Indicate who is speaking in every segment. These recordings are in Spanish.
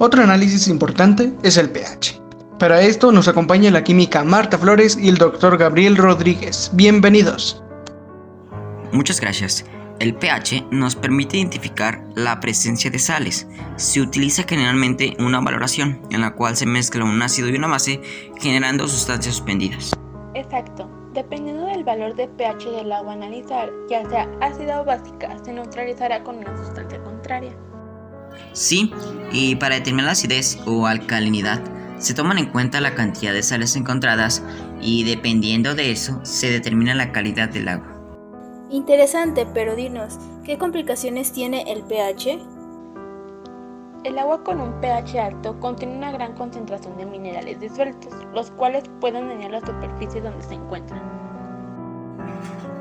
Speaker 1: Otro análisis importante es el pH. Para esto nos acompaña la química Marta Flores y el doctor Gabriel Rodríguez. Bienvenidos.
Speaker 2: Muchas gracias. El pH nos permite identificar la presencia de sales. Se utiliza generalmente una valoración en la cual se mezcla un ácido y una base generando sustancias suspendidas.
Speaker 3: Exacto. Dependiendo del valor de pH del agua a analizar, ya sea ácida o básica, se neutralizará con una sustancia contraria.
Speaker 2: Sí, y para determinar la acidez o alcalinidad, se toman en cuenta la cantidad de sales encontradas y dependiendo de eso se determina la calidad del agua.
Speaker 4: Interesante, pero dinos, ¿qué complicaciones tiene el pH?
Speaker 3: El agua con un pH alto contiene una gran concentración de minerales disueltos, los cuales pueden dañar la superficie donde se encuentran.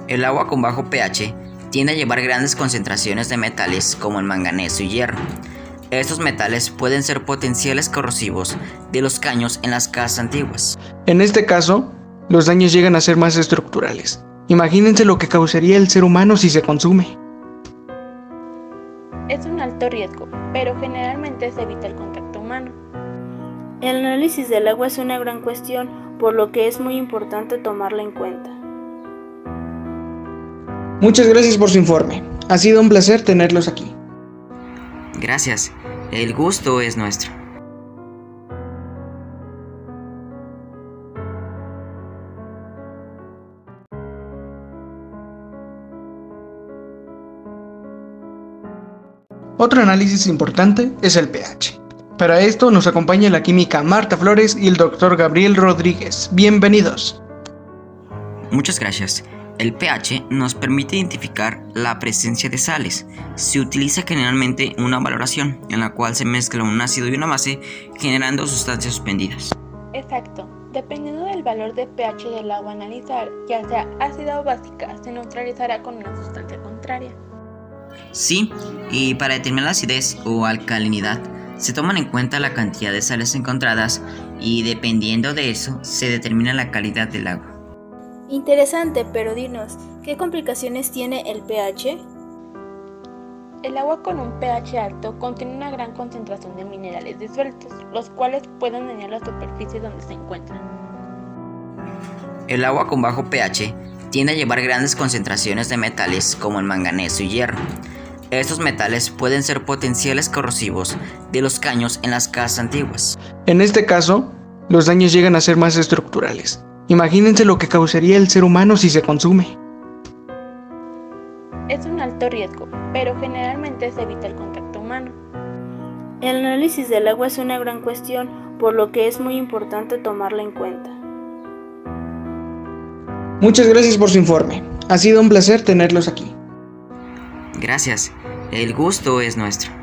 Speaker 2: El agua con bajo pH tiende a llevar grandes concentraciones de metales como el manganeso y hierro. Estos metales pueden ser potenciales corrosivos de los caños en las casas antiguas.
Speaker 1: En este caso, los daños llegan a ser más estructurales. Imagínense lo que causaría el ser humano si se consume.
Speaker 3: Es un alto riesgo, pero generalmente se evita el contacto humano.
Speaker 4: El análisis del agua es una gran cuestión, por lo que es muy importante tomarla en cuenta.
Speaker 1: Muchas gracias por su informe. Ha sido un placer tenerlos aquí.
Speaker 2: Gracias. El gusto es nuestro.
Speaker 1: Otro análisis importante es el pH. Para esto nos acompaña la química Marta Flores y el doctor Gabriel Rodríguez. Bienvenidos.
Speaker 2: Muchas gracias. El pH nos permite identificar la presencia de sales. Se utiliza generalmente una valoración en la cual se mezcla un ácido y una base generando sustancias suspendidas.
Speaker 3: Exacto. Dependiendo del valor de pH del agua a analizar, ya sea ácida o básica, se neutralizará con una sustancia contraria.
Speaker 2: Sí, y para determinar la acidez o alcalinidad, se toman en cuenta la cantidad de sales encontradas y dependiendo de eso se determina la calidad del agua.
Speaker 4: Interesante, pero dinos, ¿qué complicaciones tiene el pH?
Speaker 3: El agua con un pH alto contiene una gran concentración de minerales disueltos, los cuales pueden dañar la superficie donde se encuentran.
Speaker 2: El agua con bajo pH tiende a llevar grandes concentraciones de metales como el manganeso y hierro. Estos metales pueden ser potenciales corrosivos de los caños en las casas antiguas.
Speaker 1: En este caso, los daños llegan a ser más estructurales. Imagínense lo que causaría el ser humano si se consume.
Speaker 3: Es un alto riesgo, pero generalmente se evita el contacto humano.
Speaker 4: El análisis del agua es una gran cuestión, por lo que es muy importante tomarla en cuenta.
Speaker 1: Muchas gracias por su informe. Ha sido un placer tenerlos aquí.
Speaker 2: Gracias. El gusto es nuestro.